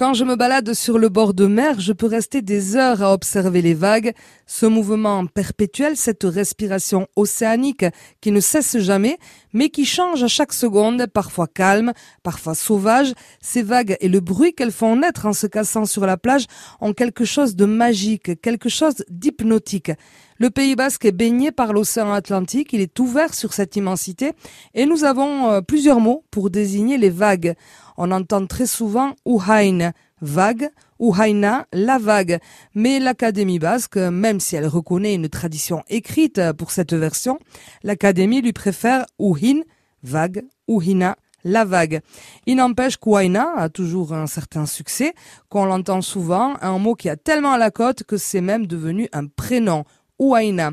Quand je me balade sur le bord de mer, je peux rester des heures à observer les vagues, ce mouvement perpétuel, cette respiration océanique qui ne cesse jamais, mais qui change à chaque seconde, parfois calme, parfois sauvage. Ces vagues et le bruit qu'elles font naître en se cassant sur la plage ont quelque chose de magique, quelque chose d'hypnotique. Le Pays basque est baigné par l'océan Atlantique, il est ouvert sur cette immensité et nous avons euh, plusieurs mots pour désigner les vagues. On entend très souvent Uhain, vague, Uhaina, la vague. Mais l'Académie basque, même si elle reconnaît une tradition écrite pour cette version, l'Académie lui préfère Uhin, vague, Uhina, la vague. Il n'empêche qu'Uhaina a toujours un certain succès, qu'on l'entend souvent, un mot qui a tellement à la cote que c'est même devenu un prénom. Uaina.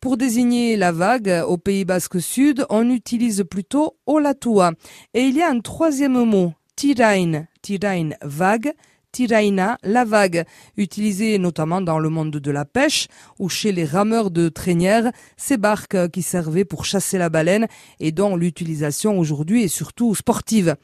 Pour désigner la vague au Pays Basque Sud, on utilise plutôt Olatua. Et il y a un troisième mot, tirain, tirain vague, tiraina, la vague, utilisé notamment dans le monde de la pêche ou chez les rameurs de traînières, ces barques qui servaient pour chasser la baleine et dont l'utilisation aujourd'hui est surtout sportive.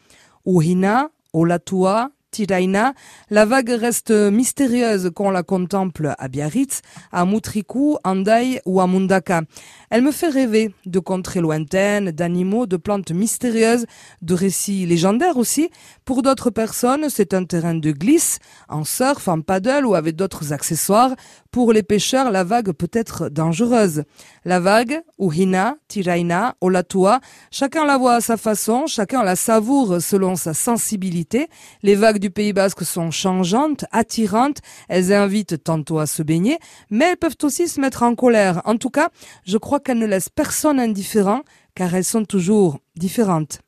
Uhina, Olatua, Tiraina, la vague reste mystérieuse quand on la contemple à Biarritz, à Mutriku, Andai ou à Mundaka. Elle me fait rêver de contrées lointaines, d'animaux, de plantes mystérieuses, de récits légendaires aussi. Pour d'autres personnes, c'est un terrain de glisse, en surf, en paddle ou avec d'autres accessoires. Pour les pêcheurs, la vague peut être dangereuse. La vague, Uhina, Tiraina, Olatua, chacun la voit à sa façon, chacun la savoure selon sa sensibilité. Les vagues du Pays Basque sont changeantes, attirantes, elles invitent tantôt à se baigner, mais elles peuvent aussi se mettre en colère. En tout cas, je crois qu'elles ne laissent personne indifférent, car elles sont toujours différentes.